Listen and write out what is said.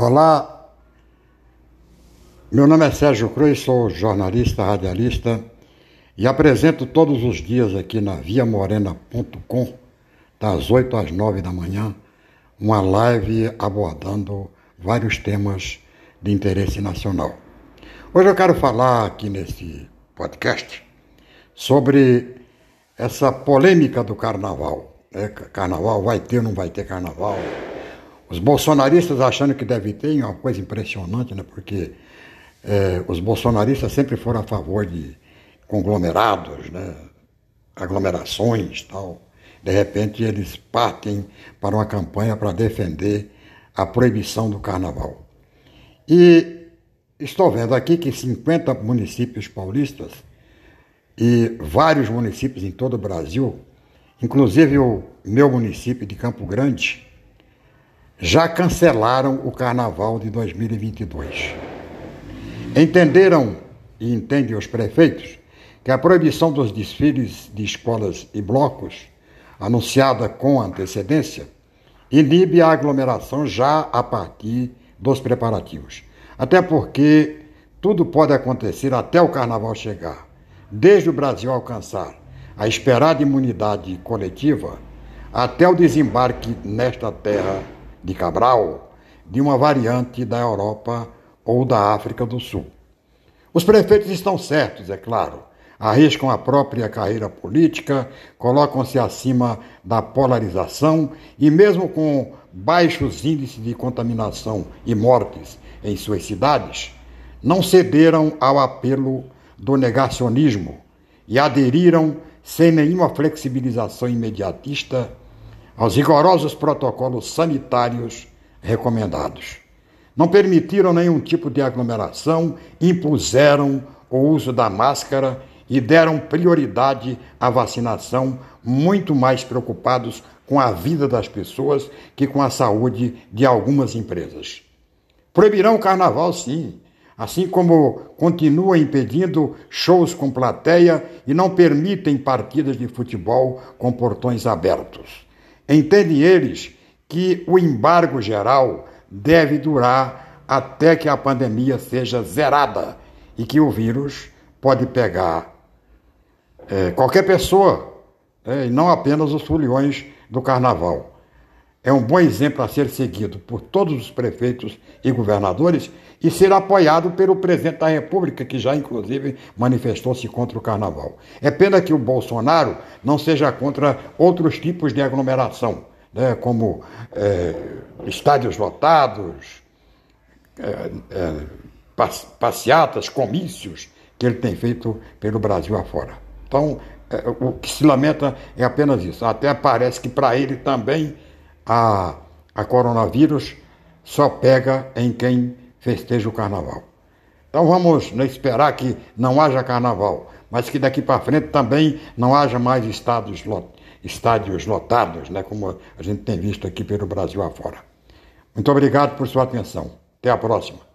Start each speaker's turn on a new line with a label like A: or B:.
A: Olá, meu nome é Sérgio Cruz, sou jornalista, radialista e apresento todos os dias aqui na viamorena.com, das 8 às 9 da manhã, uma live abordando vários temas de interesse nacional. Hoje eu quero falar aqui nesse podcast sobre essa polêmica do carnaval. É, carnaval vai ter ou não vai ter carnaval? Os bolsonaristas achando que deve ter, é uma coisa impressionante, né? Porque é, os bolsonaristas sempre foram a favor de conglomerados, né? aglomerações tal. De repente eles partem para uma campanha para defender a proibição do carnaval. E estou vendo aqui que 50 municípios paulistas e vários municípios em todo o Brasil, inclusive o meu município de Campo Grande, já cancelaram o carnaval de 2022. Entenderam e entendem os prefeitos que a proibição dos desfiles de escolas e blocos, anunciada com antecedência, inibe a aglomeração já a partir dos preparativos. Até porque tudo pode acontecer até o carnaval chegar. Desde o Brasil alcançar a esperada imunidade coletiva, até o desembarque nesta terra de Cabral de uma variante da Europa ou da África do Sul. Os prefeitos estão certos, é claro, arriscam a própria carreira política, colocam-se acima da polarização e, mesmo com baixos índices de contaminação e mortes em suas cidades, não cederam ao apelo do negacionismo e aderiram sem nenhuma flexibilização imediatista aos rigorosos protocolos sanitários recomendados. Não permitiram nenhum tipo de aglomeração, impuseram o uso da máscara e deram prioridade à vacinação, muito mais preocupados com a vida das pessoas que com a saúde de algumas empresas. Proibirão o carnaval, sim, assim como continuam impedindo shows com plateia e não permitem partidas de futebol com portões abertos. Entendem eles que o embargo geral deve durar até que a pandemia seja zerada e que o vírus pode pegar é, qualquer pessoa, é, e não apenas os foliões do carnaval. É um bom exemplo a ser seguido por todos os prefeitos e governadores e ser apoiado pelo presidente da República, que já inclusive manifestou-se contra o carnaval. É pena que o Bolsonaro não seja contra outros tipos de aglomeração, né, como é, estádios lotados, é, é, passeatas, comícios que ele tem feito pelo Brasil afora. Então, o que se lamenta é apenas isso. Até parece que para ele também a, a coronavírus só pega em quem festeja o carnaval. Então vamos esperar que não haja carnaval, mas que daqui para frente também não haja mais estádios lotados, né, como a gente tem visto aqui pelo Brasil afora. Muito obrigado por sua atenção. Até a próxima.